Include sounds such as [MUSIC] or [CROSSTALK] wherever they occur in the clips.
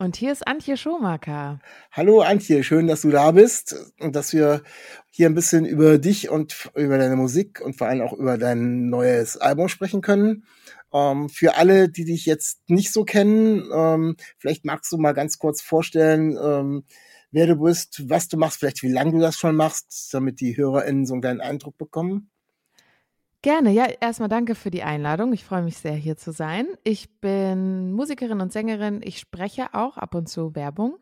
Und hier ist Antje Schomaker. Hallo Antje, schön, dass du da bist und dass wir hier ein bisschen über dich und über deine Musik und vor allem auch über dein neues Album sprechen können. Ähm, für alle, die dich jetzt nicht so kennen, ähm, vielleicht magst du mal ganz kurz vorstellen, ähm, wer du bist, was du machst, vielleicht wie lange du das schon machst, damit die HörerInnen so einen kleinen Eindruck bekommen. Gerne, ja, erstmal danke für die Einladung. Ich freue mich sehr, hier zu sein. Ich bin Musikerin und Sängerin. Ich spreche auch ab und zu Werbung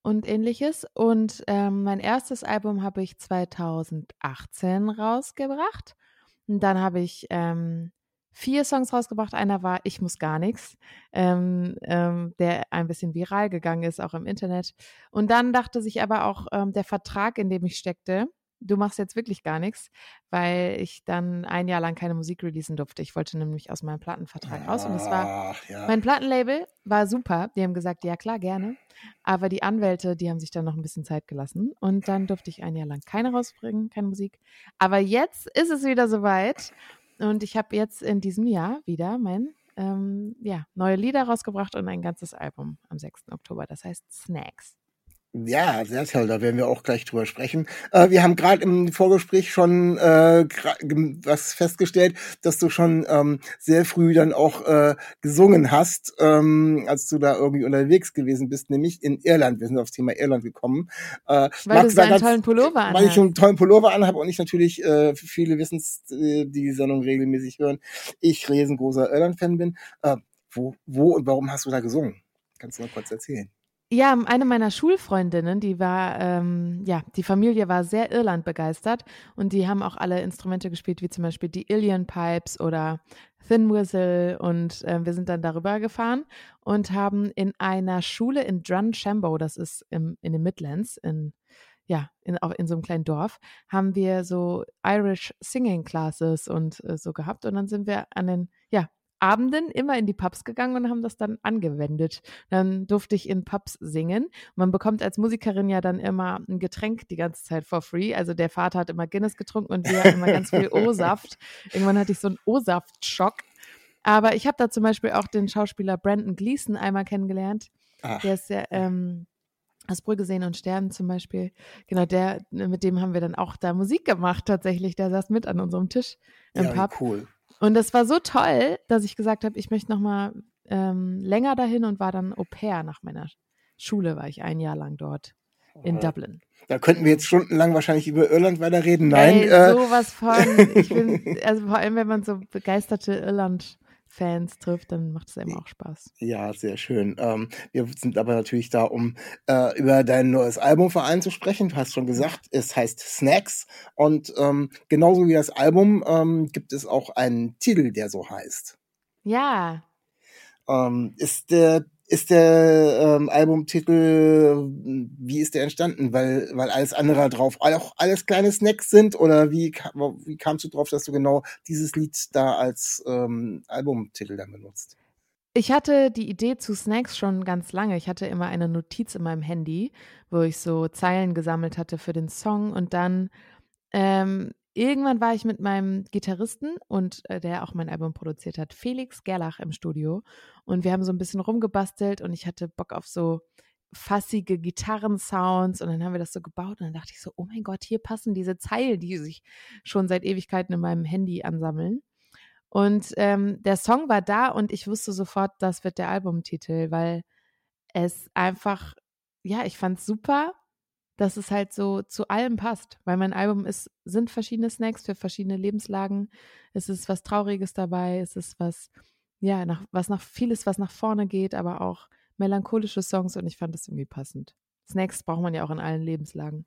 und ähnliches. Und ähm, mein erstes Album habe ich 2018 rausgebracht. Und dann habe ich ähm, vier Songs rausgebracht. Einer war Ich muss gar nichts, ähm, ähm, der ein bisschen viral gegangen ist, auch im Internet. Und dann dachte sich aber auch ähm, der Vertrag, in dem ich steckte, du machst jetzt wirklich gar nichts, weil ich dann ein Jahr lang keine Musik releasen durfte. Ich wollte nämlich aus meinem Plattenvertrag raus und es war, ja. mein Plattenlabel war super. Die haben gesagt, ja klar, gerne. Aber die Anwälte, die haben sich dann noch ein bisschen Zeit gelassen und dann durfte ich ein Jahr lang keine rausbringen, keine Musik. Aber jetzt ist es wieder soweit und ich habe jetzt in diesem Jahr wieder mein ähm, ja, neue Lieder rausgebracht und ein ganzes Album am 6. Oktober. Das heißt Snacks. Ja, sehr toll, da werden wir auch gleich drüber sprechen. Äh, wir haben gerade im Vorgespräch schon äh, was festgestellt, dass du schon ähm, sehr früh dann auch äh, gesungen hast, ähm, als du da irgendwie unterwegs gewesen bist, nämlich in Irland. Wir sind aufs Thema Irland gekommen. Äh, weil du so einen tollen Pullover anhast. Weil ich einen tollen Pullover anhabe und ich natürlich, äh, viele wissen äh, die die Sendung regelmäßig hören, ich riesengroßer Irland-Fan bin. Äh, wo, wo und warum hast du da gesungen? Kannst du mal kurz erzählen? Ja, eine meiner Schulfreundinnen, die war, ähm, ja, die Familie war sehr Irland begeistert und die haben auch alle Instrumente gespielt, wie zum Beispiel die Illian Pipes oder Thin Whistle und äh, wir sind dann darüber gefahren und haben in einer Schule in Drumshambo, das ist im, in den Midlands, in ja, in, auch in so einem kleinen Dorf, haben wir so Irish Singing Classes und äh, so gehabt. Und dann sind wir an den, ja, Abenden immer in die Pubs gegangen und haben das dann angewendet. Dann durfte ich in Pubs singen. Man bekommt als Musikerin ja dann immer ein Getränk die ganze Zeit for free. Also der Vater hat immer Guinness getrunken und wir immer ganz viel [LAUGHS] O-Saft. Irgendwann hatte ich so einen O-Saft-Schock. Aber ich habe da zum Beispiel auch den Schauspieler Brandon Gleason einmal kennengelernt. Ach. Der ist ja ähm, aus Brügge sehen und sterben zum Beispiel. Genau, der, mit dem haben wir dann auch da Musik gemacht tatsächlich. Der saß mit an unserem Tisch im ja, Pub. Cool. Und das war so toll, dass ich gesagt habe, ich möchte noch mal ähm, länger dahin und war dann Au pair nach meiner Schule, war ich ein Jahr lang dort in Dublin. Da könnten wir jetzt stundenlang wahrscheinlich über Irland weiter reden. Nein, Ey, äh, sowas von. Ich bin, [LAUGHS] also vor allem, wenn man so begeisterte Irland Fans trifft, dann macht es einem auch Spaß. Ja, sehr schön. Ähm, wir sind aber natürlich da, um äh, über dein neues Album vor zu sprechen. Du hast schon gesagt, es heißt Snacks und ähm, genauso wie das Album ähm, gibt es auch einen Titel, der so heißt. Ja. Ähm, ist der ist der ähm, Albumtitel, wie ist der entstanden? Weil, weil alles andere drauf auch alles kleine Snacks sind? Oder wie, wie kamst du drauf, dass du genau dieses Lied da als ähm, Albumtitel dann benutzt? Ich hatte die Idee zu Snacks schon ganz lange. Ich hatte immer eine Notiz in meinem Handy, wo ich so Zeilen gesammelt hatte für den Song und dann ähm, irgendwann war ich mit meinem Gitarristen und äh, der auch mein Album produziert hat, Felix Gerlach im Studio. Und wir haben so ein bisschen rumgebastelt und ich hatte Bock auf so fassige Gitarrensounds und dann haben wir das so gebaut und dann dachte ich so, oh mein Gott, hier passen diese Zeilen, die sich schon seit Ewigkeiten in meinem Handy ansammeln. Und ähm, der Song war da und ich wusste sofort, das wird der Albumtitel, weil es einfach, ja, ich fand es super dass es halt so zu allem passt, weil mein Album ist, sind verschiedene Snacks für verschiedene Lebenslagen. Es ist was Trauriges dabei, es ist was, ja, nach, was nach vieles, was nach vorne geht, aber auch melancholische Songs und ich fand das irgendwie passend. Snacks braucht man ja auch in allen Lebenslagen.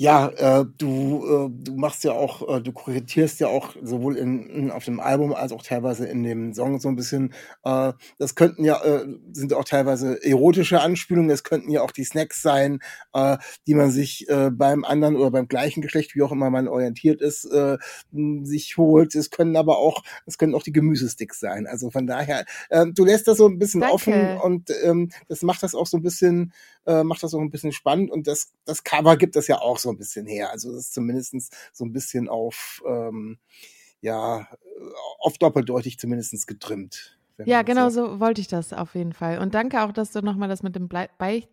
Ja, äh, du, äh, du machst ja auch, äh, du korrigierst ja auch sowohl in, in, auf dem Album als auch teilweise in dem Song so ein bisschen. Äh, das könnten ja, äh, sind auch teilweise erotische Anspielungen, das könnten ja auch die Snacks sein, äh, die man sich äh, beim anderen oder beim gleichen Geschlecht, wie auch immer man orientiert ist, äh, sich holt. Es können aber auch, es können auch die Gemüsesticks sein. Also von daher, äh, du lässt das so ein bisschen Danke. offen und ähm, das macht das auch so ein bisschen, äh, macht das auch ein bisschen spannend und das, das Cover gibt das ja auch so ein bisschen her. Also das ist zumindestens so ein bisschen auf, ähm, ja, auf doppeldeutig zumindestens getrimmt. Ja, genau so. so wollte ich das auf jeden Fall. Und danke auch, dass du nochmal das mit dem Blei bei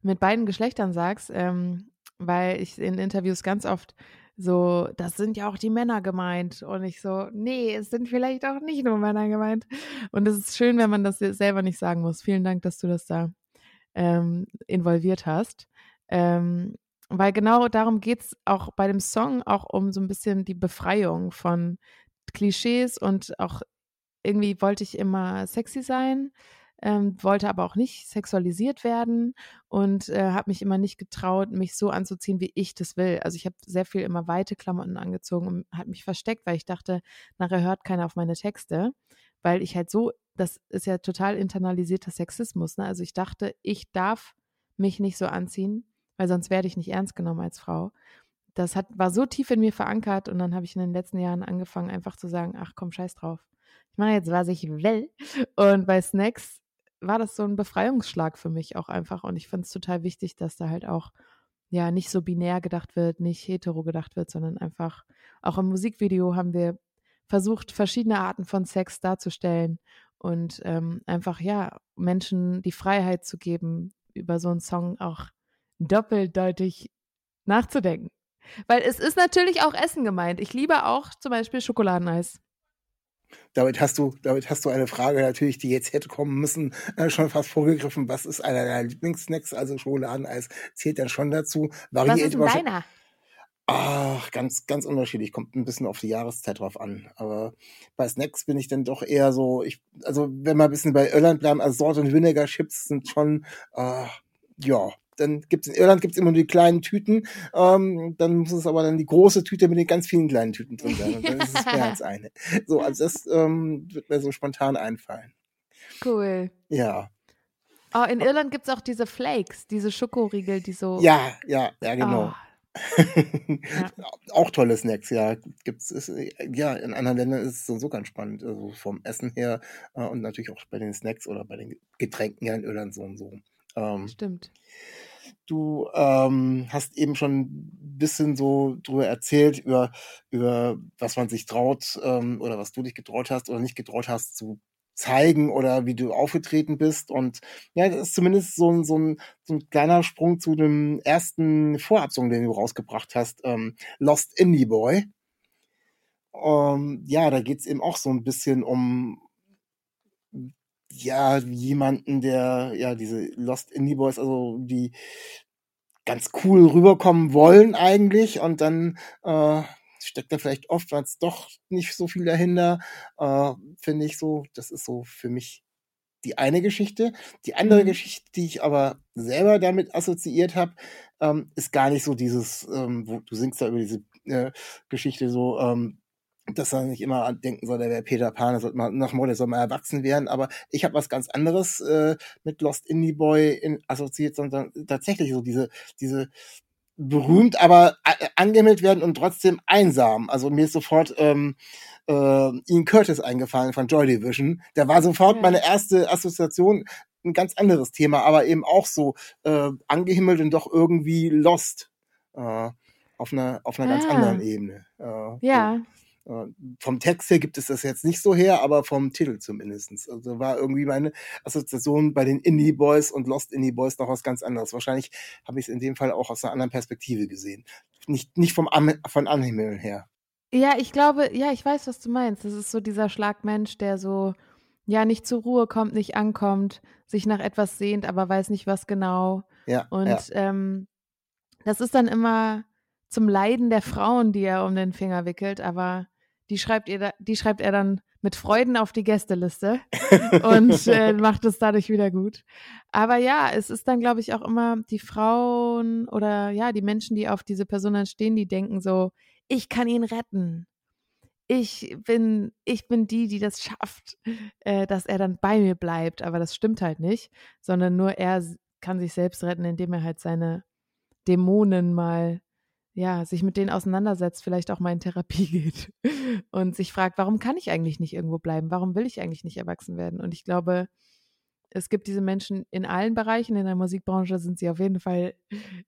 mit beiden Geschlechtern sagst, ähm, weil ich in Interviews ganz oft so, das sind ja auch die Männer gemeint. Und ich so, nee, es sind vielleicht auch nicht nur Männer gemeint. Und es ist schön, wenn man das selber nicht sagen muss. Vielen Dank, dass du das da ähm, involviert hast. Ähm, weil genau darum geht's auch bei dem Song, auch um so ein bisschen die Befreiung von Klischees und auch irgendwie wollte ich immer sexy sein, ähm, wollte aber auch nicht sexualisiert werden und äh, habe mich immer nicht getraut, mich so anzuziehen, wie ich das will. Also ich habe sehr viel immer weite Klamotten angezogen und habe mich versteckt, weil ich dachte, nachher hört keiner auf meine Texte, weil ich halt so, das ist ja total internalisierter Sexismus. Ne? Also ich dachte, ich darf mich nicht so anziehen, weil sonst werde ich nicht ernst genommen als Frau. Das hat, war so tief in mir verankert und dann habe ich in den letzten Jahren angefangen, einfach zu sagen, ach komm, scheiß drauf. Ich mache jetzt, was ich will. Und bei Snacks war das so ein Befreiungsschlag für mich auch einfach. Und ich finde es total wichtig, dass da halt auch ja nicht so binär gedacht wird, nicht hetero gedacht wird, sondern einfach auch im Musikvideo haben wir versucht, verschiedene Arten von Sex darzustellen und ähm, einfach ja Menschen die Freiheit zu geben, über so einen Song auch doppeldeutig nachzudenken. Weil es ist natürlich auch Essen gemeint. Ich liebe auch zum Beispiel Schokoladeneis. Damit hast du, damit hast du eine Frage natürlich, die jetzt hätte kommen müssen, äh, schon fast vorgegriffen. Was ist einer deiner Lieblingssnacks? Also Schokoladeneis zählt dann schon dazu. Was Variiert ist denn deiner? Ach, ganz, ganz unterschiedlich. Kommt ein bisschen auf die Jahreszeit drauf an. Aber bei Snacks bin ich dann doch eher so, ich, also wenn wir ein bisschen bei Irland bleiben, also Salt und Vinegar Chips sind schon, äh, ja. Dann gibt's in Irland gibt's immer nur die kleinen Tüten. Ähm, dann muss es aber dann die große Tüte mit den ganz vielen kleinen Tüten drin sein. Und dann ist es mehr [LAUGHS] als eine. So, also das ähm, wird mir so spontan einfallen. Cool. Ja. Oh, in Irland gibt es auch diese Flakes, diese Schokoriegel, die so. Ja, ja, ja, genau. [LAUGHS] Oh, Auch tolle Snacks, ja. Gibt's, ist, ja, in anderen Ländern ist es so, so ganz spannend, also vom Essen her äh, und natürlich auch bei den Snacks oder bei den Getränken ja in Irland so und so. Ähm, stimmt. du ähm, hast eben schon ein bisschen so drüber erzählt, über, über was man sich traut ähm, oder was du dich getraut hast oder nicht getraut hast zu zeigen oder wie du aufgetreten bist. Und ja, das ist zumindest so ein, so ein, so ein kleiner Sprung zu dem ersten Vorabsong, den du rausgebracht hast, ähm, Lost Indie Boy. Ähm, ja, da geht's eben auch so ein bisschen um ja, jemanden, der, ja, diese Lost Indie Boys, also die ganz cool rüberkommen wollen eigentlich und dann äh, steckt da vielleicht oftmals doch nicht so viel dahinter, äh, finde ich so. Das ist so für mich die eine Geschichte. Die andere Mhm. Geschichte, die ich aber selber damit assoziiert habe, ähm, ist gar nicht so dieses, ähm, wo du singst da über diese äh, Geschichte so, ähm, dass er nicht immer denken soll, der wäre Peter Pan, der sollte mal nach Mode, soll mal erwachsen werden, aber ich habe was ganz anderes äh, mit Lost Indie Boy in, assoziiert, sondern tatsächlich so diese, diese berühmt, aber a- angemeldet werden und trotzdem einsam. Also mir ist sofort ähm, äh, Ian Curtis eingefallen von Joy Division. Der war sofort Ja. meine erste Assoziation, ein ganz anderes Thema, aber eben auch so äh, angehimmelt und doch irgendwie lost. Äh, auf einer, auf einer ganz Ah. anderen Ebene. Äh, Ja, so. Äh, vom Text her gibt es das jetzt nicht so her, aber vom Titel zumindestens. Also war irgendwie meine Assoziation bei den Indie Boys und Lost Indie Boys noch was ganz anderes. Wahrscheinlich habe ich es in dem Fall auch aus einer anderen Perspektive gesehen. Nicht, nicht vom Am von Anhimmeln her. ja, ich glaube, ja, ich weiß, was du meinst. Das ist so dieser Schlagmensch, der so, ja, nicht zur Ruhe kommt, nicht ankommt, sich nach etwas sehnt, aber weiß nicht, was genau. Ja, Und ja. ähm, das ist dann immer zum Leiden der Frauen, die er um den Finger wickelt, aber die schreibt ihr, da, die schreibt er dann mit Freuden auf die Gästeliste [LAUGHS] und äh, macht es dadurch wieder gut. Aber ja, es ist dann, glaube ich, auch immer die Frauen oder ja, die Menschen, die auf diese Person dann stehen, die denken so, ich kann ihn retten. Ich bin, ich bin die, die das schafft, äh, dass er dann bei mir bleibt. Aber das stimmt halt nicht, sondern nur er kann sich selbst retten, indem er halt seine Dämonen mal ja, sich mit denen auseinandersetzt, vielleicht auch mal in Therapie [LAUGHS] geht und sich fragt, warum kann ich eigentlich nicht irgendwo bleiben? Warum will ich eigentlich nicht erwachsen werden? Und ich glaube, es gibt diese Menschen in allen Bereichen. In der Musikbranche sind sie auf jeden Fall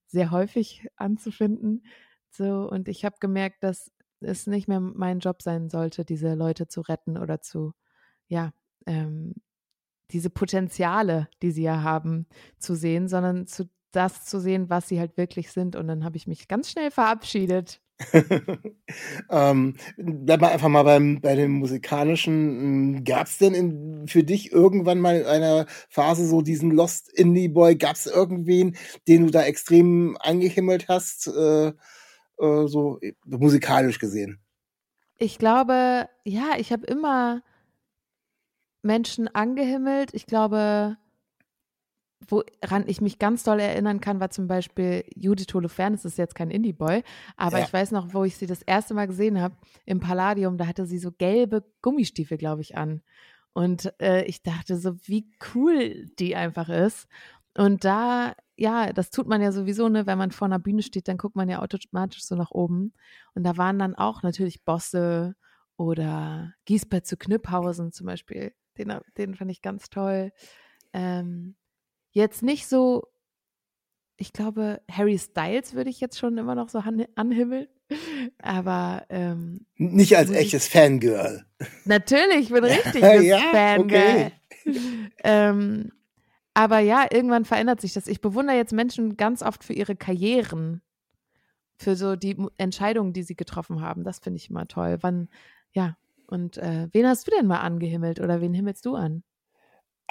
sehr häufig anzufinden. So, und ich habe gemerkt, dass es nicht mehr mein Job sein sollte, diese Leute zu retten oder zu, ja, ähm, diese Potenziale, die sie ja haben, zu sehen, sondern zu das zu sehen, was sie halt wirklich sind. Und dann habe ich mich ganz schnell verabschiedet. [LAUGHS] ähm, bleib mal einfach mal beim, bei dem musikalischen. Hm, Gab es denn in, für dich irgendwann mal in einer Phase so diesen Lost Indie Boy? Gab es irgendwen, den du da extrem angehimmelt hast, äh, äh, so äh, musikalisch gesehen? Ich glaube, ja, ich habe immer Menschen angehimmelt. Ich glaube, woran ich mich ganz doll erinnern kann, war zum Beispiel Judith Holofernes, ist jetzt kein Indie-Boy, aber ja. ich weiß noch, wo ich sie das erste Mal gesehen habe, im Palladium, da hatte sie so gelbe Gummistiefel, glaube ich, an. Und äh, ich dachte so, wie cool die einfach ist. Und da, ja, das tut man ja sowieso, ne, wenn man vor einer Bühne steht, dann guckt man ja automatisch so nach oben. Und da waren dann auch natürlich Bosse oder Giesbert zu Knüpphausen zum Beispiel. Den, den fand ich ganz toll. Ähm, Jetzt nicht so, ich glaube, Harry Styles würde ich jetzt schon immer noch so anhimmeln. Aber ähm, nicht als echtes Fangirl. Natürlich, ich bin [LAUGHS] richtig ja, Fangirl. Okay. ähm, aber ja, irgendwann verändert sich das. Ich bewundere jetzt Menschen ganz oft für ihre Karrieren, für so die Entscheidungen, die sie getroffen haben. Das finde ich immer toll. Wann, ja. Und äh, wen hast du denn mal angehimmelt oder wen himmelst du an?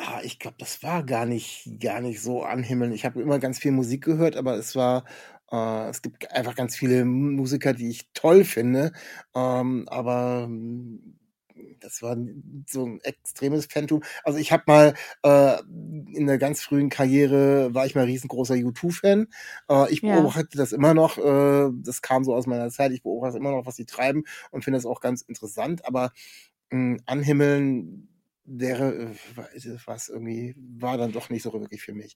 Ah, ich glaube, das war gar nicht gar nicht so anhimmeln. Ich habe immer ganz viel Musik gehört, aber es war äh, es gibt einfach ganz viele Musiker, die ich toll finde, ähm, aber hm, das war so ein extremes Phantom. Also ich habe mal äh, in der ganz frühen Karriere war ich mal riesengroßer U2-Fan. Äh, ich Ja. beobachte das immer noch. Äh, das kam so aus meiner Zeit. Ich beobachte immer noch, was sie treiben und finde das auch ganz interessant. Aber mh, hm, anhimmeln äh, was irgendwie, war dann doch nicht so wirklich für mich.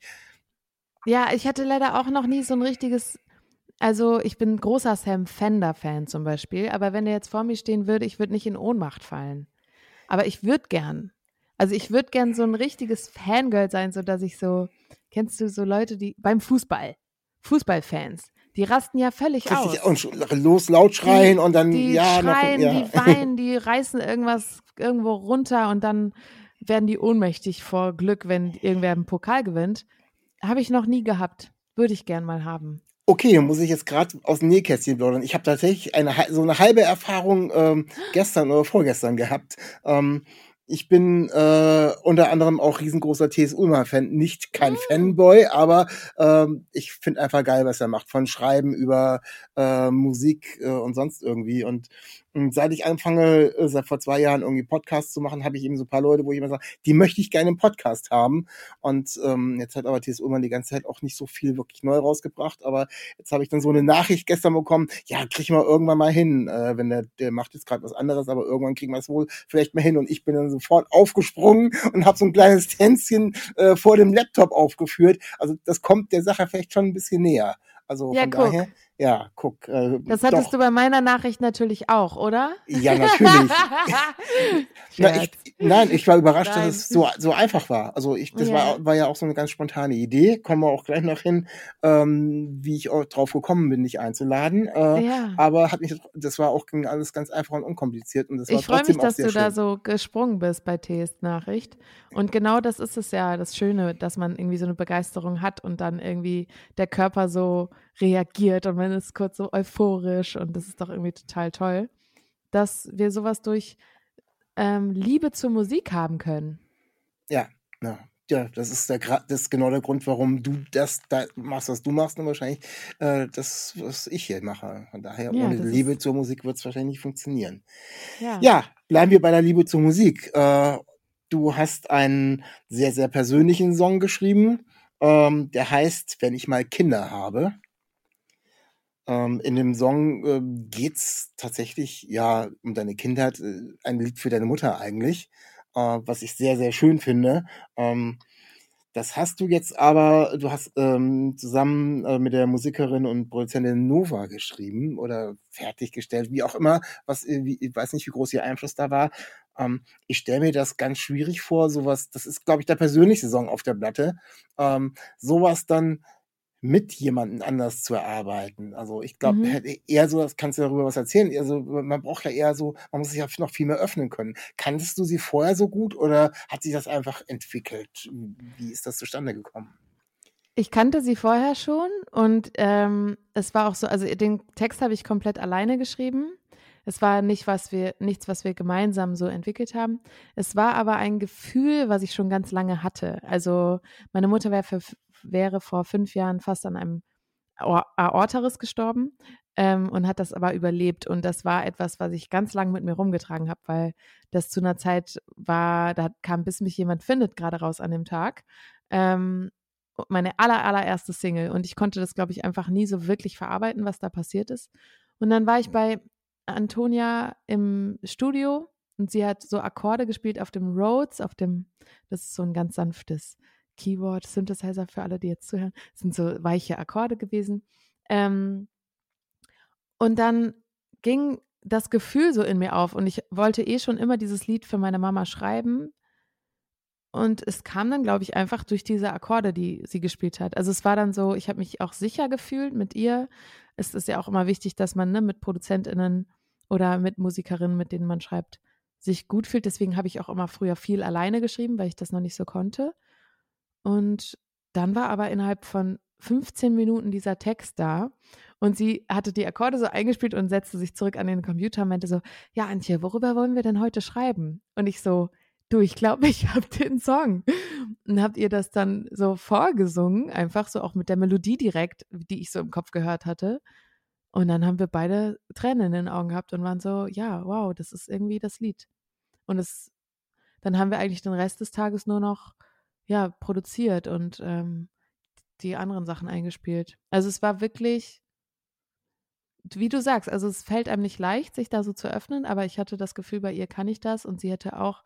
Ja, ich hatte leider auch noch nie so ein richtiges, also ich bin großer Sam Fender-Fan zum Beispiel, aber wenn der jetzt vor mir stehen würde, ich würde nicht in Ohnmacht fallen. Aber ich würde gern. Also ich würde gern so ein richtiges Fangirl sein, so dass ich so, kennst du so Leute, die beim Fußball, Fußballfans, die rasten ja völlig Richtig, aus. Und los laut schreien die, und dann die ja schreien, noch, ja. die weinen, die reißen irgendwas irgendwo runter und dann werden die ohnmächtig vor Glück, wenn irgendwer einen Pokal gewinnt. Habe ich noch nie gehabt. Würde ich gern mal haben. Okay, muss ich jetzt gerade aus dem Nähkästchen plaudern. Ich habe tatsächlich eine, so eine halbe Erfahrung ähm, gestern oder vorgestern gehabt. Ähm, ich bin äh, unter anderem auch riesengroßer T.S. Ullmann-Fan. Nicht kein oh. Fanboy, aber ähm, ich finde einfach geil, was er macht. Von Schreiben über äh, Musik äh, und sonst irgendwie. Und und seit ich anfange, äh, seit vor zwei Jahren irgendwie Podcasts zu machen, habe ich eben so ein paar Leute, wo ich immer sage, die möchte ich gerne im Podcast haben. Und ähm, jetzt hat aber TS Ullmann die ganze Zeit auch nicht so viel wirklich neu rausgebracht. Aber jetzt habe ich dann so eine Nachricht gestern bekommen, ja, krieg ich mal irgendwann mal hin. Äh, wenn der, der macht jetzt gerade was anderes, aber irgendwann kriegen wir es wohl vielleicht mal hin. Und ich bin dann sofort aufgesprungen und habe so ein kleines Tänzchen äh, vor dem Laptop aufgeführt. Also das kommt der Sache vielleicht schon ein bisschen näher. Also ja, von guck. daher, ja, guck. Äh, das hattest doch. du bei meiner Nachricht natürlich auch, oder? Ja, natürlich. [LAUGHS] Na, ich, nein, ich war überrascht, nein. dass es so, so einfach war. Also ich, das ja. war, war ja auch so eine ganz spontane Idee. Kommen wir auch gleich noch hin, ähm, wie ich auch drauf gekommen bin, dich einzuladen. Äh, ja. Aber hat mich, das war auch alles ganz einfach und unkompliziert. Und das war ich freue mich, dass du schön. da so gesprungen bist bei Ts Nachricht. Und genau das ist es ja, das Schöne, dass man irgendwie so eine Begeisterung hat und dann irgendwie der Körper so reagiert und man ist kurz so euphorisch und das ist doch irgendwie total toll, dass wir sowas durch ähm, Liebe zur Musik haben können. Ja, ja, ja, das ist der das ist genau der Grund, warum du das da machst, was du machst, und wahrscheinlich äh, das, was ich hier mache. Von daher, Ja, ohne Liebe zur Musik wird es wahrscheinlich nicht funktionieren. ja. Ja, bleiben wir bei der Liebe zur Musik. Äh, du hast einen sehr, sehr persönlichen Song geschrieben, ähm, der heißt Wenn ich mal Kinder habe. Ähm, in dem Song äh, geht's tatsächlich ja um deine Kindheit, äh, ein Lied für deine Mutter eigentlich, äh, was ich sehr, sehr schön finde. Ähm, das hast du jetzt aber, du hast ähm, zusammen äh, mit der Musikerin und Produzentin Nova geschrieben oder fertiggestellt, wie auch immer, was, äh, wie, ich weiß nicht, wie groß ihr Einfluss da war. Ähm, ich stelle mir das ganz schwierig vor, sowas, das ist, glaube ich, der persönlichste Song auf der Platte, ähm, sowas dann mit jemandem anders zu erarbeiten. Also ich glaube, Mhm. eher so, das kannst du darüber was erzählen. Also man braucht ja eher so, man muss sich ja noch viel mehr öffnen können. Kanntest du sie vorher so gut oder hat sich das einfach entwickelt? Wie ist das zustande gekommen? Ich kannte sie vorher schon und ähm, es war auch so, also den Text habe ich komplett alleine geschrieben. Es war nicht, was wir, nichts, was wir gemeinsam so entwickelt haben. Es war aber ein Gefühl, was ich schon ganz lange hatte. Also meine Mutter wäre, für, wäre vor fünf Jahren fast an einem Aor- Aortaris gestorben ähm, und hat das aber überlebt. Und das war etwas, was ich ganz lange mit mir rumgetragen habe, weil das zu einer Zeit war, da kam bis mich jemand findet gerade raus an dem Tag. Ähm, meine aller, allererste Single. Und ich konnte das, glaube ich, einfach nie so wirklich verarbeiten, was da passiert ist. Und dann war ich bei Antonia im Studio und sie hat so Akkorde gespielt auf dem Rhodes, auf dem, das ist so ein ganz sanftes Keyboard, Synthesizer für alle, die jetzt zuhören. Das sind so weiche Akkorde gewesen. Ähm, und dann ging das Gefühl so in mir auf und ich wollte eh schon immer dieses Lied für meine Mama schreiben. Und es kam dann, glaube ich, einfach durch diese Akkorde, die sie gespielt hat. Also es war dann so, ich habe mich auch sicher gefühlt mit ihr. Es ist ja auch immer wichtig, dass man ne, mit ProduzentInnen oder mit Musikerinnen, mit denen man schreibt, sich gut fühlt. Deswegen habe ich auch immer früher viel alleine geschrieben, weil ich das noch nicht so konnte. Und dann war aber innerhalb von 15 Minuten dieser Text da und sie hatte die Akkorde so eingespielt und setzte sich zurück an den Computer und meinte so, ja Antje, worüber wollen wir denn heute schreiben? Und ich so, du, ich glaube, ich [LAUGHS] habe den Song. Und habt ihr das dann so vorgesungen, einfach so auch mit der Melodie direkt, die ich so im Kopf gehört hatte. Und dann haben wir beide Tränen in den Augen gehabt und waren so, ja, wow, das ist irgendwie das Lied. Und es, dann haben wir eigentlich den Rest des Tages nur noch, ja, produziert und ähm, die anderen Sachen eingespielt. Also es war wirklich, wie du sagst, also es fällt einem nicht leicht, sich da so zu öffnen, aber ich hatte das Gefühl, bei ihr kann ich das und sie hätte auch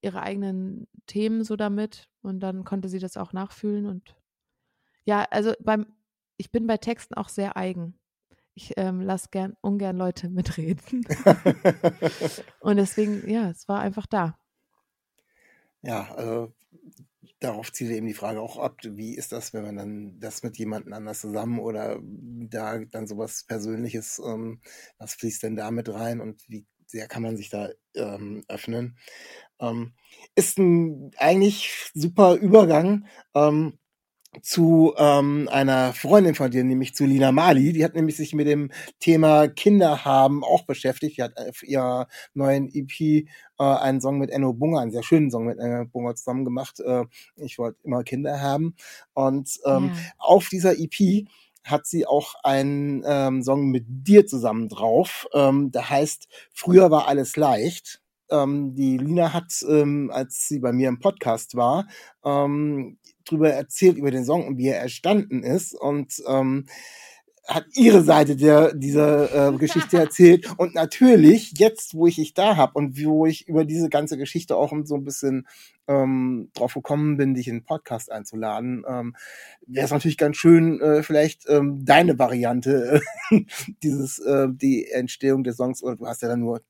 ihre eigenen Themen so damit und dann konnte sie das auch nachfühlen und ja, also beim, ich bin bei Texten auch sehr eigen. Ich ähm, lasse gern, ungern Leute [LAUGHS] mitreden. [LAUGHS] und deswegen, ja, es war einfach da. Ja, also darauf zielt eben die Frage auch ab, wie ist das, wenn man dann das mit jemandem anders zusammen oder da dann sowas Persönliches, ähm, was fließt denn da mit rein und wie sehr kann man sich da ähm, öffnen? Ähm, ist ein eigentlich super Übergang ähm, zu ähm, einer Freundin von dir, nämlich zu Lina Mali. Die hat nämlich sich mit dem Thema Kinder haben auch beschäftigt. Die hat auf ihrer neuen EP äh, einen Song mit Enno Bunger, einen sehr schönen Song mit Enno Bunger zusammen gemacht. Äh, ich wollte immer Kinder haben. Und ähm, Ja. auf dieser EP hat sie auch einen ähm, Song mit dir zusammen drauf. Ähm, der heißt Früher war alles leicht. Ähm, die Lina hat, ähm, als sie bei mir im Podcast war, ähm, drüber erzählt über den Song und wie er entstanden ist und ähm, hat ihre Seite der dieser äh, Geschichte [LAUGHS] erzählt und natürlich jetzt, wo ich dich da hab und wo ich über diese ganze Geschichte auch so ein bisschen ähm, drauf gekommen bin, dich in den Podcast einzuladen, ähm, wäre es natürlich ganz schön, äh, vielleicht ähm, deine Variante äh, [LAUGHS] dieses äh, die Entstehung des Songs oder du hast ja dann nur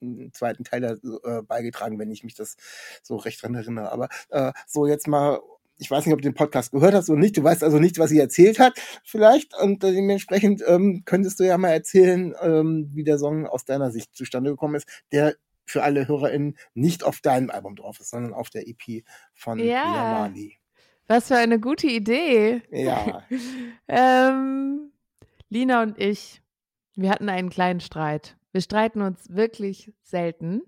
einen zweiten Teil da, äh, beigetragen, wenn ich mich das so recht dran erinnere. Aber äh, so jetzt mal ich weiß nicht, ob du den Podcast gehört hast oder nicht. Du weißt also nicht, was sie erzählt hat, vielleicht. Und äh, dementsprechend ähm, könntest du ja mal erzählen, ähm, wie der Song aus deiner Sicht zustande gekommen ist, der für alle HörerInnen nicht auf deinem Album drauf ist, sondern auf der EP von Ja. Lina Mali. Was für eine gute Idee. Ja. [LAUGHS] ähm, Lina und ich, wir hatten einen kleinen Streit. Wir streiten uns wirklich selten.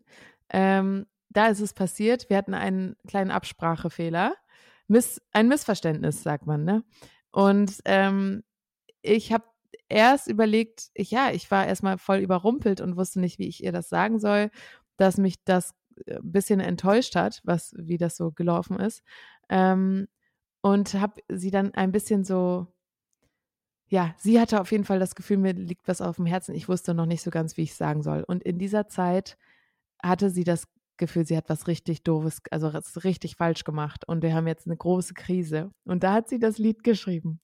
Ähm, da ist es passiert, wir hatten einen kleinen Absprachefehler. Miss, ein Missverständnis, sagt man, ne? Und ähm, ich habe erst überlegt, ich, ja, ich war erstmal voll überrumpelt und wusste nicht, wie ich ihr das sagen soll, dass mich das ein äh, bisschen enttäuscht hat, was, wie das so gelaufen ist. Ähm, und habe sie dann ein bisschen so, ja, sie hatte auf jeden Fall das Gefühl, mir liegt was auf dem Herzen. Ich wusste noch nicht so ganz, wie ich sagen soll. Und in dieser Zeit hatte sie das Gefühl, sie hat was richtig doofes, also richtig falsch gemacht und wir haben jetzt eine große Krise. Und da hat sie das Lied geschrieben.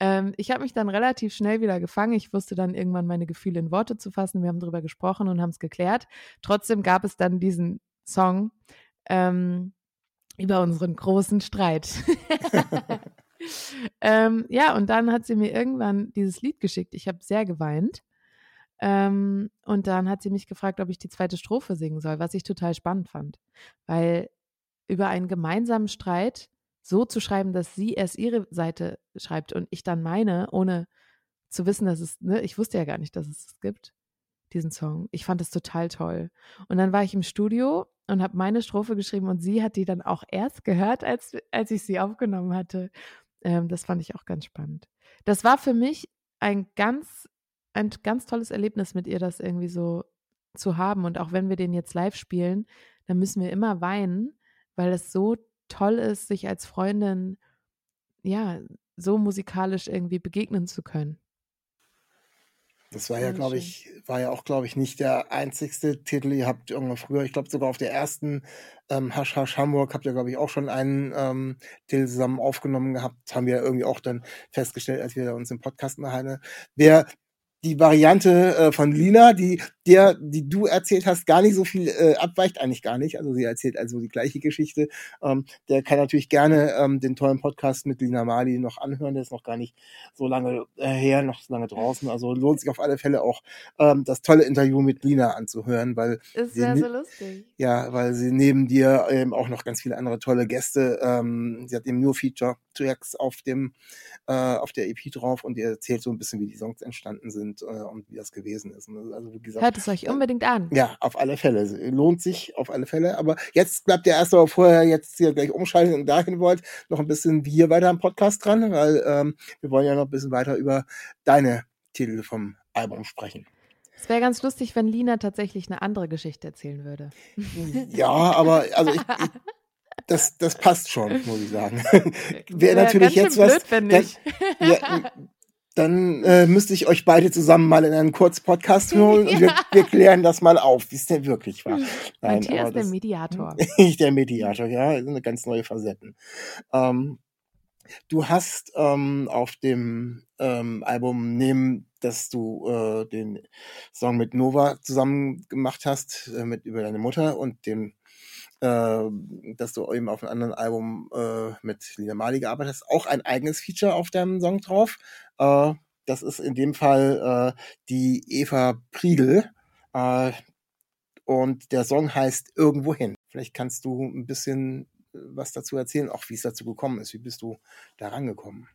Ähm, ich habe mich dann relativ schnell wieder gefangen. Ich wusste dann irgendwann meine Gefühle in Worte zu fassen. Wir haben darüber gesprochen und haben es geklärt. Trotzdem gab es dann diesen Song ähm, über unseren großen Streit. [LAUGHS] [LAUGHS] ähm, ja, und dann hat sie mir irgendwann dieses Lied geschickt. Ich habe sehr geweint. Ähm, und dann hat sie mich gefragt, ob ich die zweite Strophe singen soll, was ich total spannend fand. Weil über einen gemeinsamen Streit so zu schreiben, dass sie erst ihre Seite schreibt und ich dann meine, ohne zu wissen, dass es, ne, ich wusste ja gar nicht, dass es es gibt, diesen Song. Ich fand es total toll. Und dann war ich im Studio und habe meine Strophe geschrieben und sie hat die dann auch erst gehört, als, als ich sie aufgenommen hatte. Ähm, das fand ich auch ganz spannend. Das war für mich ein ganz ein ganz tolles Erlebnis mit ihr, das irgendwie so zu haben. Und auch wenn wir den jetzt live spielen, dann müssen wir immer weinen, weil es so toll ist, sich als Freundin, ja, so musikalisch irgendwie begegnen zu können. Das war ja, glaube ich, war ja auch, glaube ich, nicht der einzigste Titel. Ihr habt irgendwann früher, ich glaube sogar auf der ersten ähm, Hasch Hasch Hamburg habt ihr, glaube ich, auch schon einen ähm, Titel zusammen aufgenommen gehabt. Haben wir irgendwie auch dann festgestellt, als wir uns im Podcast machen. Wer die Variante äh, von Lina, die der, die du erzählt hast, gar nicht so viel äh, abweicht, eigentlich gar nicht. Also sie erzählt also die gleiche Geschichte. Ähm, der kann natürlich gerne ähm, den tollen Podcast mit Lina Mali noch anhören. Der ist noch gar nicht so lange äh, her, noch so lange draußen. Also lohnt sich auf alle Fälle auch ähm, das tolle Interview mit Lina anzuhören, weil ist sehr, sehr lustig. Ja, weil sie neben dir eben auch noch ganz viele andere tolle Gäste. Ähm, sie hat eben nur Feature Tracks auf dem äh, auf der EP drauf und ihr erzählt so ein bisschen, wie die Songs entstanden sind äh, und wie das gewesen ist. Also wie gesagt Hört es euch unbedingt an. Ja, auf alle Fälle. Lohnt sich auf alle Fälle. Aber jetzt bleibt ihr erst aber vorher jetzt hier gleich umschalten und dahin wollt, noch ein bisschen wir weiter am Podcast dran, weil ähm, wir wollen ja noch ein bisschen weiter über deine Titel vom Album sprechen. Es wäre ganz lustig, wenn Lina tatsächlich eine andere Geschichte erzählen würde. [LAUGHS] Ja, aber also ich, ich das, das passt schon, muss ich sagen. [LAUGHS] Wäre natürlich jetzt was. Blöd, dann, ja, [LAUGHS] dann äh, müsste ich euch beide zusammen mal in einen kurzen Podcast holen ja. und wir, [LAUGHS] wir, klären das mal auf, wie es denn wirklich war. Nein, Matthias ist der Mediator. [LAUGHS] Ich der Mediator, ja, eine ganz neue Facetten. Ähm, du hast ähm, auf dem ähm, Album neben, dass du äh, den Song mit Nova zusammen gemacht hast, äh, mit über deine Mutter und dem äh, dass du eben auf einem anderen Album äh, mit Lina Mali gearbeitet hast, auch ein eigenes Feature auf deinem Song drauf. Äh, das ist in dem Fall äh, die Eva Priegel. Äh, und der Song heißt Irgendwohin. Vielleicht kannst du ein bisschen äh, was dazu erzählen, auch wie es dazu gekommen ist. Wie bist du da rangekommen?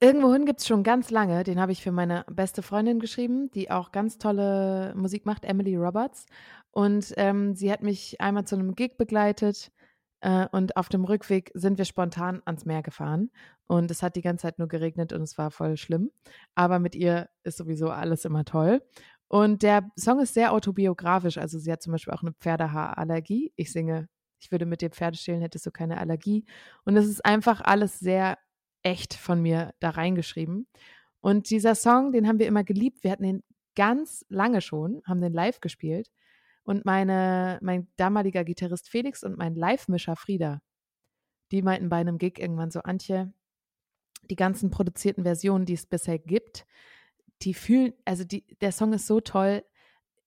Irgendwohin gibt es schon ganz lange. Den habe ich für meine beste Freundin geschrieben, die auch ganz tolle Musik macht, Emily Roberts. Und ähm, sie hat mich einmal zu einem Gig begleitet. Äh, und auf dem Rückweg sind wir spontan ans Meer gefahren. Und es hat die ganze Zeit nur geregnet und es war voll schlimm. Aber mit ihr ist sowieso alles immer toll. Und der Song ist sehr autobiografisch. Also sie hat zum Beispiel auch eine Pferdehaarallergie. Ich singe, ich würde mit dir Pferde stehlen, hättest du keine Allergie. Und es ist einfach alles sehr echt von mir da reingeschrieben. Und dieser Song, den haben wir immer geliebt. Wir hatten den ganz lange schon, haben den live gespielt. Und meine, mein damaliger Gitarrist Felix und mein Live-Mischer Frieda, die meinten bei einem Gig irgendwann so, Antje, die ganzen produzierten Versionen, die es bisher gibt, die fühlen, also die, der Song ist so toll,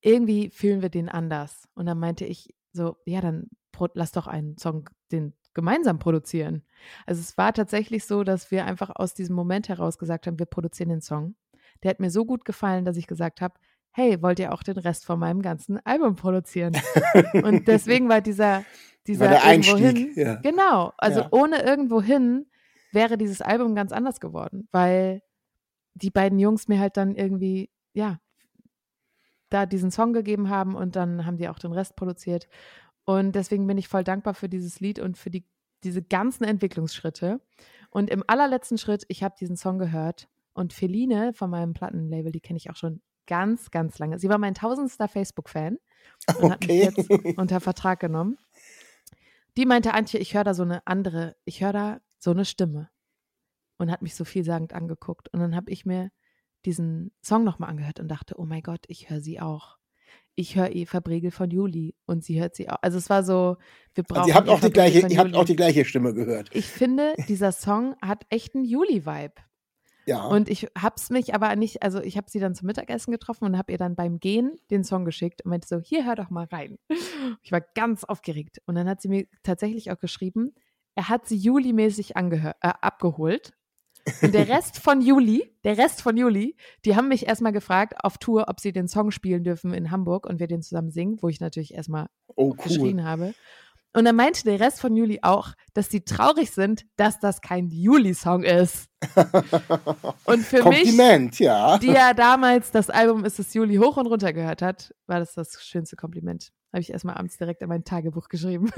irgendwie fühlen wir den anders. Und dann meinte ich so, ja, dann lass doch einen Song, den gemeinsam produzieren. Also es war tatsächlich so, dass wir einfach aus diesem Moment heraus gesagt haben, wir produzieren den Song. Der hat mir so gut gefallen, dass ich gesagt habe, hey, wollt ihr auch den Rest von meinem ganzen Album produzieren? [LAUGHS] und deswegen war dieser, dieser war Einstieg, hin, ja. genau, also ja. ohne irgendwo hin wäre dieses Album ganz anders geworden, weil die beiden Jungs mir halt dann irgendwie, ja, da diesen Song gegeben haben und dann haben die auch den Rest produziert. Und deswegen bin ich voll dankbar für dieses Lied und für die diese ganzen Entwicklungsschritte. Und im allerletzten Schritt, ich habe diesen Song gehört und Feline von meinem Plattenlabel, die kenne ich auch schon ganz, ganz lange. Sie war mein tausendster Facebook-Fan [LAUGHS] und hat mich Okay. jetzt unter Vertrag genommen. Die meinte, Antje, ich höre da so eine andere, ich höre da so eine Stimme. Und hat mich so vielsagend angeguckt. Und dann habe ich mir diesen Song nochmal angehört und dachte, oh mein Gott, ich höre sie auch. Ich höre Eva Bregel von Juli und sie hört sie auch. Also es war so, wir brauchen Also ihr habt auch die gleiche, ihr habt auch die gleiche Stimme gehört. Ich finde, dieser Song hat echt einen Juli-Vibe. Ja. Und ich hab's mich aber nicht, also ich habe sie dann zum Mittagessen getroffen und habe ihr dann beim Gehen den Song geschickt und meinte so, hier hör doch mal rein. Ich war ganz aufgeregt. Und dann hat sie mir tatsächlich auch geschrieben, er hat sie Juli-mäßig äh, abgeholt. Und der Rest von Juli, der Rest von Juli, die haben mich erstmal gefragt auf Tour, ob sie den Song spielen dürfen in Hamburg und wir den zusammen singen, wo ich natürlich erstmal oh, cool. geschrien habe. Und dann meinte der Rest von Juli auch, dass sie traurig sind, dass das kein Juli-Song ist. [LAUGHS] Und für mich, Kompliment, ja. die ja damals das Album Ist es Juli hoch und runter gehört hat, war das das schönste Kompliment. Habe ich erstmal abends direkt in mein Tagebuch geschrieben.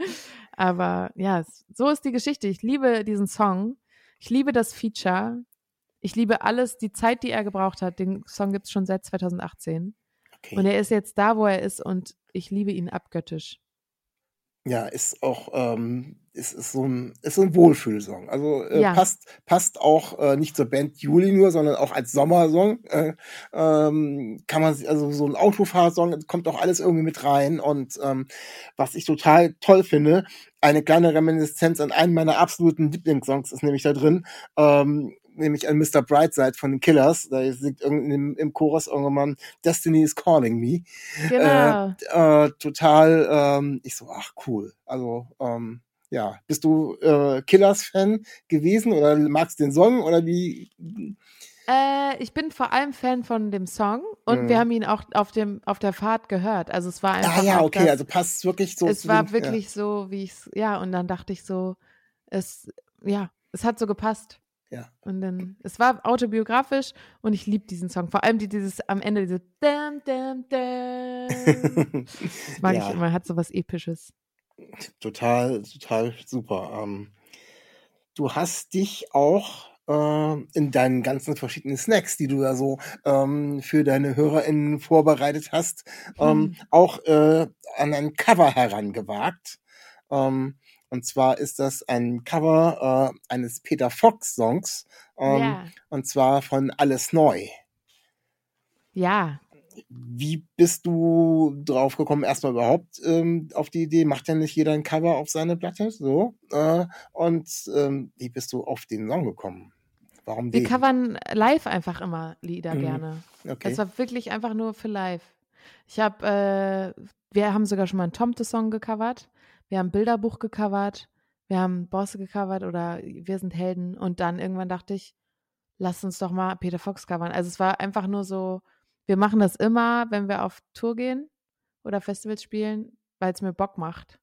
[LAUGHS] Aber ja, so ist die Geschichte. Ich liebe diesen Song. Ich liebe das Feature. Ich liebe alles, die Zeit, die er gebraucht hat. Den Song gibt es schon seit 2018. Okay. Und er ist jetzt da, wo er ist und ich liebe ihn abgöttisch. Ja, ist auch, ähm, ist, ist so ein, ist so ein Wohlfühlsong. Also äh, Ja. passt, passt auch äh, nicht zur Band Juli nur, sondern auch als Sommersong. Äh, ähm, kann man, sich- also so ein Autofahrsong, kommt auch alles irgendwie mit rein. Und ähm, was ich total toll finde, eine kleine Reminiszenz an einen meiner absoluten Lieblingssongs ist nämlich da drin. Ähm, nämlich an Mr. Brightside von den Killers. Da singt im, im Chorus irgendwann Destiny is calling me Genau. äh, total, ähm, ich so, ach cool. Also, ähm, ja, bist du äh, Killers-Fan gewesen oder magst den Song oder wie? Äh, ich bin vor allem Fan von dem Song und Mhm. wir haben ihn auch auf, dem, auf der Fahrt gehört. Also es war einfach. Ah ja, okay, das, also passt wirklich so. es war dem- wirklich so, wie ich es, ja, und dann dachte ich so, es, ja, es hat so gepasst. Ja. Und dann, es war autobiografisch und ich liebe diesen Song. Vor allem die, dieses am Ende, diese Dam, Dam, Dam. Das mag [LAUGHS] Ja. ich immer, hat so was Episches. total, total super. Ähm, du hast dich auch äh, in deinen ganzen verschiedenen Snacks, die du da so ähm, für deine HörerInnen vorbereitet hast, ähm, Hm. auch äh, an ein Cover herangewagt. Ähm, und zwar ist das ein Cover äh, eines Peter Fox Songs, ähm, ja. und zwar von Alles Neu. Ja. Wie bist du drauf gekommen, erstmal überhaupt ähm, auf die Idee? Macht ja nicht jeder ein Cover auf seine Platte, so. Äh, und ähm, wie bist du auf den Song gekommen? Warum Wir den? covern live einfach immer Lieder Mhm. gerne. Okay. Es war wirklich einfach nur für live. Ich habe, äh, wir haben sogar schon mal einen Tomte-Song gecovert. Wir haben Bilderbuch gecovert. Wir haben Bosse gecovert oder Wir sind Helden. Und dann irgendwann dachte ich, lass uns doch mal Peter Fox covern. Also es war einfach nur so, wir machen das immer, wenn wir auf Tour gehen oder Festivals spielen, weil es mir Bock macht,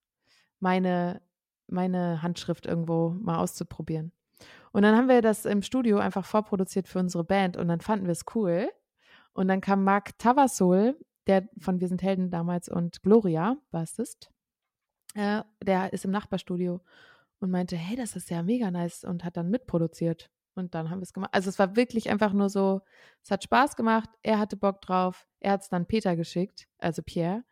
meine, meine Handschrift irgendwo mal auszuprobieren. Und dann haben wir das im Studio einfach vorproduziert für unsere Band und dann fanden wir es cool. Und dann kam Marc Tavasol, der von Wir sind Helden damals und Gloria, Bassist, äh, der ist im Nachbarstudio und meinte, hey, das ist ja mega nice und hat dann mitproduziert. Und dann haben wir es gemacht. Also es war wirklich einfach nur so, es hat Spaß gemacht, er hatte Bock drauf, er hat es dann Peter geschickt, also Pierre.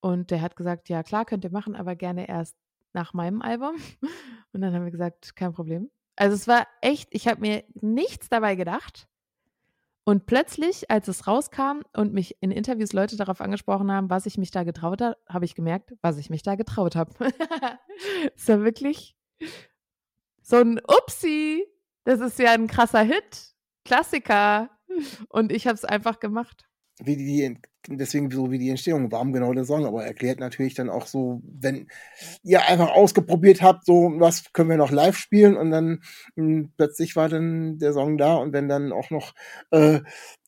Und der hat gesagt, ja klar, könnt ihr machen, aber gerne erst nach meinem Album. [LAUGHS] Und dann haben wir gesagt, kein Problem. Also es war echt, ich habe mir nichts dabei gedacht. Und plötzlich, als es rauskam und mich in Interviews Leute darauf angesprochen haben, was ich mich da getraut habe, habe ich gemerkt, was ich mich da getraut habe. [LAUGHS] es war wirklich so ein Upsi. Das ist ja ein krasser Hit. Klassiker. Und ich habe es einfach gemacht. Wie die, deswegen so wie die Entstehung, warum genau der Song, aber erklärt natürlich dann auch so, wenn ihr einfach ausgeprobiert habt, so was können wir noch live spielen und dann mh, plötzlich war dann der Song da und wenn dann auch noch äh,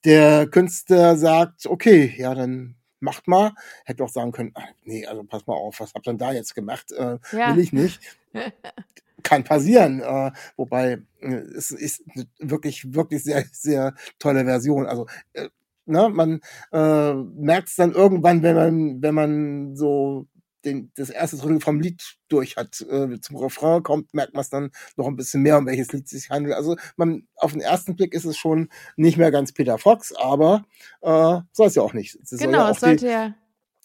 der Künstler sagt, okay, ja, dann macht mal, hätte auch sagen können, ach, nee, also pass mal auf, was habt ihr denn da jetzt gemacht? Äh, Ja. Will ich nicht. [LAUGHS] Kann passieren, äh, wobei äh, es ist wirklich, wirklich sehr, sehr tolle Version. Also äh, ne, man äh, merkt es dann irgendwann, wenn man, wenn man so den, das erste Drittel vom Lied durch hat, äh, zum Refrain kommt, merkt man es dann noch ein bisschen mehr, um welches Lied es sich handelt. Also man, auf den ersten Blick ist es schon nicht mehr ganz Peter Fox, aber äh, soll es ja auch nicht. Es genau, ja es sollte ja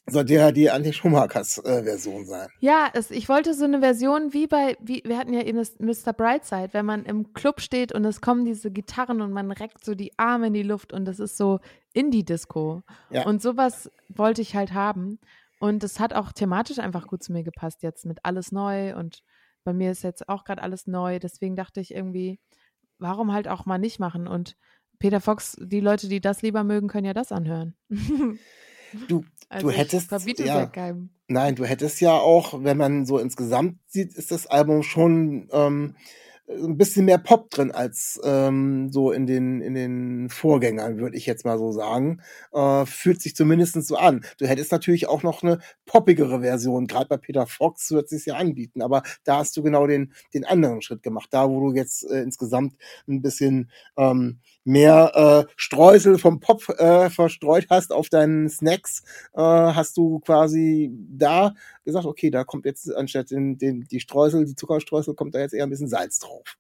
sollte ja die Anti-Schumachers-Version sein. Ja, es, ich wollte so eine Version wie bei, wie, wir hatten ja eben das Mr. Brightside, wenn man im Club steht und es kommen diese Gitarren und man reckt so die Arme in die Luft und das ist so Indie-Disco. Ja. Und sowas wollte ich halt haben. Und es hat auch thematisch einfach gut zu mir gepasst jetzt mit alles neu und bei mir ist jetzt auch gerade alles neu. Deswegen dachte ich irgendwie, warum halt auch mal nicht machen? Und Peter Fox, die Leute, die das lieber mögen, können ja das anhören. [LAUGHS] Du, also du hättest. ja, Nein, du hättest ja auch, wenn man so insgesamt sieht, ist das Album schon ähm, ein bisschen mehr Pop drin als ähm, so in den in den Vorgängern, würde ich jetzt mal so sagen. Äh, fühlt sich zumindest so an. Du hättest natürlich auch noch eine poppigere Version, gerade bei Peter Fox wird es ja anbieten, aber da hast du genau den den anderen Schritt gemacht. Da, wo du jetzt äh, insgesamt ein bisschen ähm, mehr äh, Streusel vom Pop äh, verstreut hast auf deinen Snacks, äh, hast du quasi da gesagt, okay, da kommt jetzt anstatt den, den, die Streusel, die Zuckerstreusel, kommt da jetzt eher ein bisschen Salz drauf.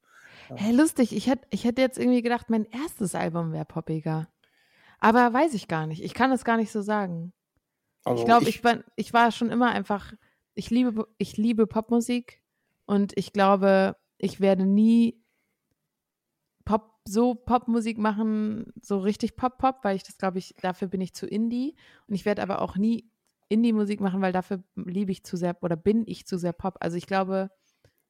Ja. Hey, lustig. Ich hätte ich hätt jetzt irgendwie gedacht, mein erstes Album wäre poppiger. Aber weiß ich gar nicht. Ich kann es gar nicht so sagen. Also ich glaube, ich, ich, war, ich war schon immer einfach, ich liebe, ich liebe Popmusik und ich glaube, ich werde nie so Popmusik machen, so richtig Pop-Pop, weil ich das glaube ich, dafür bin ich zu Indie. Und ich werde aber auch nie Indie-Musik machen, weil dafür liebe ich zu sehr oder bin ich zu sehr Pop. Also ich glaube.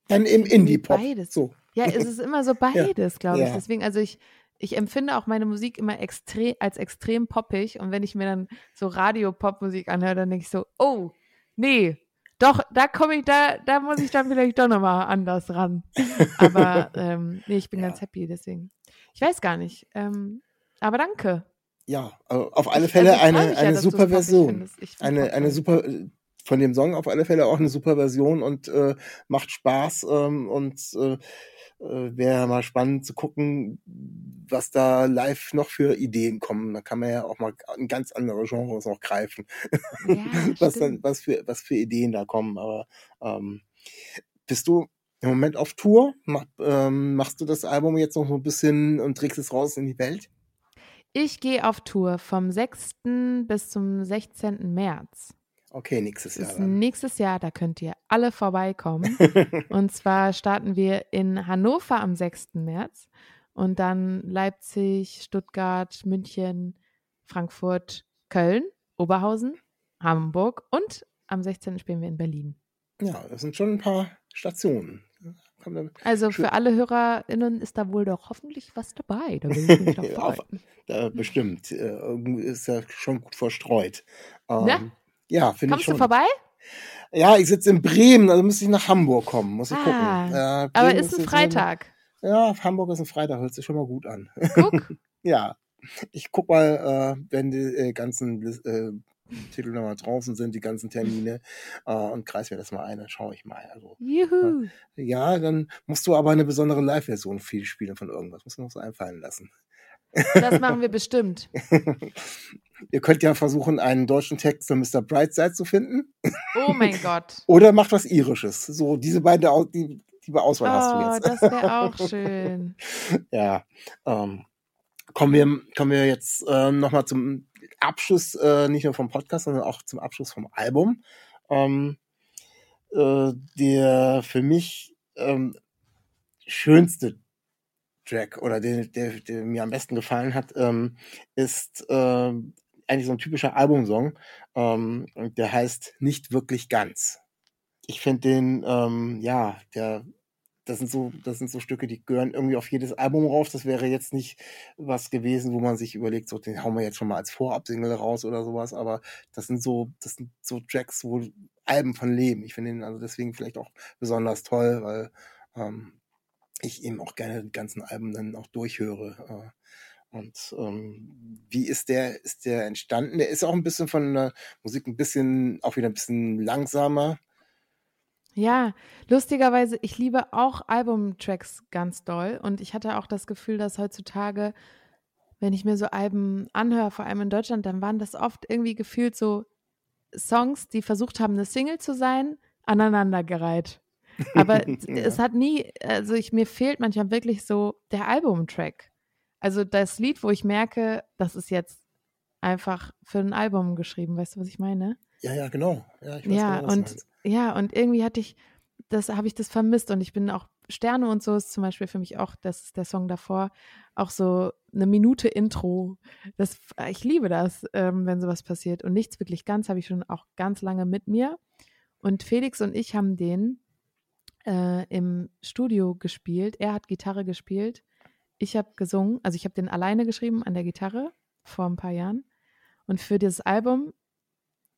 Dann im Indie-Pop. Beides. So. Ja, es ist immer so [LAUGHS] beides, ja. glaube ich. Ja. Deswegen, also ich, ich empfinde auch meine Musik immer extrem, als extrem poppig. Und wenn ich mir dann so Radio-Pop-Musik anhöre, dann denke ich so, oh, nee, doch, da komme ich, da, da muss ich dann vielleicht doch nochmal anders ran. [LAUGHS] Aber ähm, nee, ich bin ja. ganz happy, deswegen. Ich weiß gar nicht. Ähm, aber danke. Ja, also auf alle Fälle also eine, eine ja, super Version. Eine, eine super, von dem Song auf alle Fälle auch eine super Version und äh, macht Spaß ähm, und äh, äh, wäre mal spannend zu gucken, was da live noch für Ideen kommen. Da kann man ja auch mal in ganz andere Genres noch greifen. Ja, [LAUGHS] was, dann, was, für, was für Ideen da kommen. Aber ähm, bist du im Moment auf Tour? Mach, ähm, machst du das Album jetzt noch so ein bisschen und trägst es raus in die Welt? Ich gehe auf Tour vom 6. bis zum 16. März. Okay, nächstes Jahr. Nächstes Jahr, da könnt ihr alle vorbeikommen. [LAUGHS] und zwar starten wir in Hannover am 6. März und dann Leipzig, Stuttgart, München, Frankfurt, Köln, Oberhausen, Hamburg und am 16. spielen wir in Berlin. Ja, das sind schon ein paar Stationen. Also für alle HörerInnen ist da wohl doch hoffentlich was dabei. Da bin ich mich doch [LAUGHS] Auf, da bestimmt. Äh, ist ja schon gut verstreut. Ähm, ja? Ja, finde ich schon. Kommst du vorbei? Ja, ich sitze in Bremen, also müsste ich nach Hamburg kommen, muss ich ah, gucken. Äh, aber ist ein Freitag. Ja, Hamburg ist ein Freitag, hört sich schon mal gut an. Guck. [LAUGHS] ja, ich guck mal, äh, wenn die äh, ganzen äh, Titel nochmal draußen sind, die ganzen Termine äh, und kreis mir das mal ein, dann schaue ich mal. Also, Juhu. Äh, ja, dann musst du aber eine besondere Live-Version viel spielen von irgendwas. Muss man noch so einfallen lassen. Das machen wir bestimmt. [LAUGHS] Ihr könnt ja versuchen, einen deutschen Text für Mr. Brightside zu finden. Oh mein Gott. [LAUGHS] Oder macht was Irisches. So, diese beiden, die, die Auswahl oh, hast du jetzt. Oh, das wäre auch schön. [LAUGHS] ja. Ähm, kommen, wir, kommen wir jetzt äh, nochmal zum Abschluss, äh, nicht nur vom Podcast, sondern auch zum Abschluss vom Album. Ähm, äh, der für mich ähm, schönste Track oder der, der, der mir am besten gefallen hat, ähm, ist äh, eigentlich so ein typischer Albumsong. Ähm, der heißt Nicht wirklich ganz. Ich finde den, ähm, ja, der, das sind so, das sind so Stücke, die gehören irgendwie auf jedes Album rauf. Das wäre jetzt nicht was gewesen, wo man sich überlegt, so den hauen wir jetzt schon mal als Vorabsingle raus oder sowas. Aber das sind so, das sind so Tracks, wo Alben von leben. Ich finde ihn also deswegen vielleicht auch besonders toll, weil ähm, ich eben auch gerne die ganzen Alben dann auch durchhöre. Äh, und ähm, wie ist der, ist der entstanden? Der ist auch ein bisschen von der Musik ein bisschen, auch wieder ein bisschen langsamer. Ja, lustigerweise, ich liebe auch Albumtracks ganz doll und ich hatte auch das Gefühl, dass heutzutage, wenn ich mir so Alben anhöre, vor allem in Deutschland, dann waren das oft irgendwie gefühlt so Songs, die versucht haben, eine Single zu sein, aneinandergereiht. [LAUGHS] Aber Ja. es hat nie, also ich, mir fehlt manchmal wirklich so der Albumtrack. Also das Lied, wo ich merke, das ist jetzt einfach für ein Album geschrieben, weißt du, was ich meine? Ja, ja, genau. Ja, ich weiß Ja, genau, und. Ja, und irgendwie hatte ich, das habe ich das vermisst und ich bin auch, Sterne und so ist zum Beispiel für mich auch, das der Song davor, auch so eine Minute Intro. Das, ich liebe das, ähm, wenn sowas passiert. Und nichts wirklich ganz habe ich schon auch ganz lange mit mir. Und Felix und ich haben den äh, im Studio gespielt. Er hat Gitarre gespielt. Ich habe gesungen, also ich habe den alleine geschrieben an der Gitarre vor ein paar Jahren. Und für dieses Album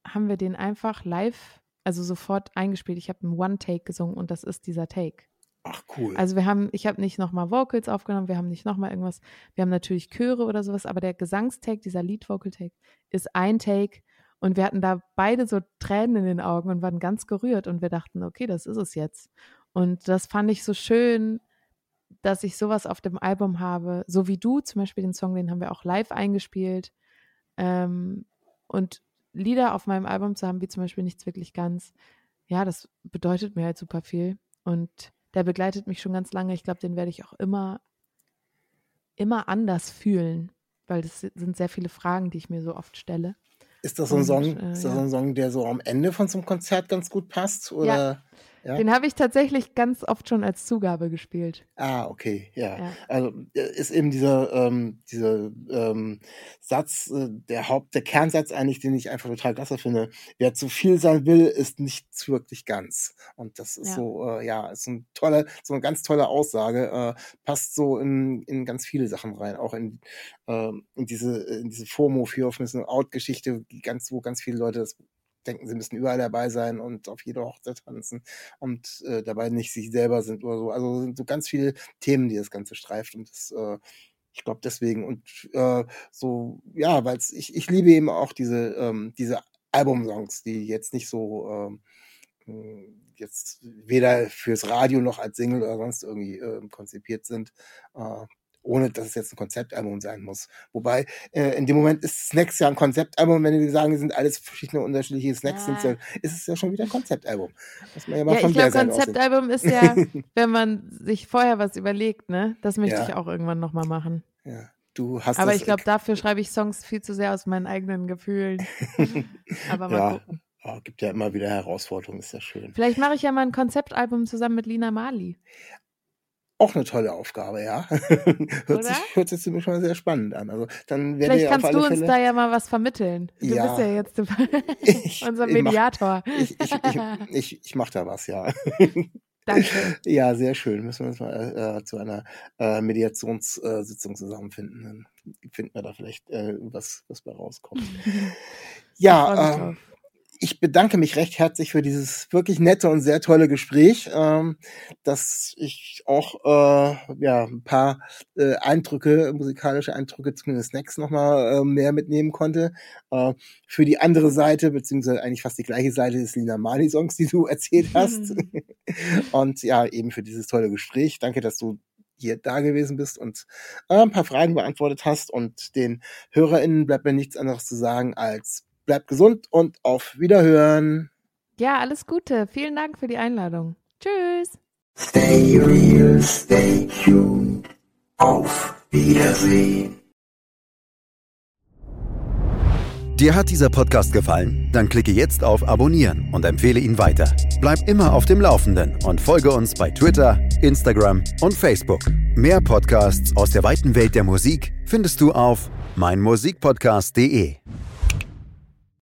haben wir den einfach live, also sofort eingespielt. Ich habe einen One-Take gesungen und das ist dieser Take. Ach, cool. Also wir haben, ich habe nicht nochmal Vocals aufgenommen, wir haben nicht nochmal irgendwas, wir haben natürlich Chöre oder sowas, aber der Gesangstake, dieser Lead-Vocal-Take, ist ein Take und wir hatten da beide so Tränen in den Augen und waren ganz gerührt und wir dachten, okay, das ist es jetzt. Und das fand ich so schön, dass ich sowas auf dem Album habe, so wie du zum Beispiel den Song, den haben wir auch live eingespielt. Ähm, und Lieder auf meinem Album zu haben, wie zum Beispiel nichts wirklich ganz, ja, das bedeutet mir halt super viel. Und der begleitet mich schon ganz lange. Ich glaube, den werde ich auch immer, immer anders fühlen, weil das sind sehr viele Fragen, die ich mir so oft stelle. ist das so ein und, Song, äh, ist das ja. ein Song, der so am Ende von so einem Konzert ganz gut passt? Oder? Ja. Den habe ich tatsächlich ganz oft schon als Zugabe gespielt. Ah, okay, ja. Ja. Also äh, ist eben dieser, ähm, dieser ähm, Satz, äh, der Haupt, der Kernsatz eigentlich, den ich einfach total klasse finde. Wer zu viel sein will, ist nichts wirklich ganz. Und das ist Ja. so, äh, ja, ist ein toller, so eine ganz tolle Aussage, äh, passt so in, in ganz viele Sachen rein, auch in, ähm, in diese, in diese FOMO, Fear of Missing Out Geschichte, die ganz, wo ganz viele Leute das denken, sie müssen überall dabei sein und auf jeder Hochzeit tanzen und äh, dabei nicht sich selber sind oder so. Also sind so ganz viele Themen, die das Ganze streift und das, äh, ich glaube deswegen und äh, so, ja, weil ich, ich liebe eben auch diese, ähm, diese Albumsongs, die jetzt nicht so ähm, jetzt weder fürs Radio noch als Single oder sonst irgendwie äh, konzipiert sind. Äh, ohne dass es jetzt ein Konzeptalbum sein muss. Wobei, äh, in dem Moment ist Snacks ja ein Konzeptalbum, wenn die sagen, die sind alles verschiedene unterschiedliche Snacks, Ja. sind ist es ja schon wieder ein Konzeptalbum. Muss man ja mal Ja, ich glaube. Konzeptalbum ist ja, [LAUGHS] wenn man sich vorher was überlegt, ne? Das möchte Ja. ich auch irgendwann nochmal machen. Ja, du hast Aber ich glaube, dafür schreibe ich Songs viel zu sehr aus meinen eigenen Gefühlen. [LAUGHS] Aber mal Ja. gucken. oh, gibt ja immer wieder Herausforderungen, ist ja schön. Vielleicht mache ich ja mal ein Konzeptalbum zusammen mit Lina Mali. Auch eine tolle Aufgabe, ja. [LAUGHS] hört, sich, hört sich ziemlich schon sehr spannend an. Also dann werde Vielleicht kannst du uns Fälle. da ja mal was vermitteln. Du Ja. bist ja jetzt [LAUGHS] Ich- [LAUGHS] unser Mediator. ich, ich, ich, ich, ich mache da was, ja. Danke. Ja, sehr schön. Müssen wir uns mal äh, zu einer äh, Mediationssitzung zusammenfinden. Dann finden wir da vielleicht äh, was, was bei rauskommt. Ja, äh, drauf. Ich bedanke mich recht herzlich für dieses wirklich nette und sehr tolle Gespräch, ähm, dass ich auch äh, ja ein paar äh, Eindrücke, musikalische Eindrücke, zumindest Snacks nochmal äh, mehr mitnehmen konnte. Äh, für die andere Seite, beziehungsweise eigentlich fast die gleiche Seite des Lina Mali Songs, die du [LAUGHS] erzählt hast. [LAUGHS] und ja, eben für dieses tolle Gespräch. Danke, dass du hier da gewesen bist und äh, ein paar Fragen beantwortet hast. Und den HörerInnen bleibt mir nichts anderes zu sagen als bleibt gesund und auf Wiederhören. Ja, alles Gute. Vielen Dank für die Einladung. Tschüss. Stay real, stay tuned. Auf Wiedersehen. Dir hat dieser Podcast gefallen? Dann klicke jetzt auf Abonnieren und empfehle ihn weiter. Bleib immer auf dem Laufenden und folge uns bei Twitter, Instagram und Facebook. Mehr Podcasts aus der weiten Welt der Musik findest du auf meinmusikpodcast.de.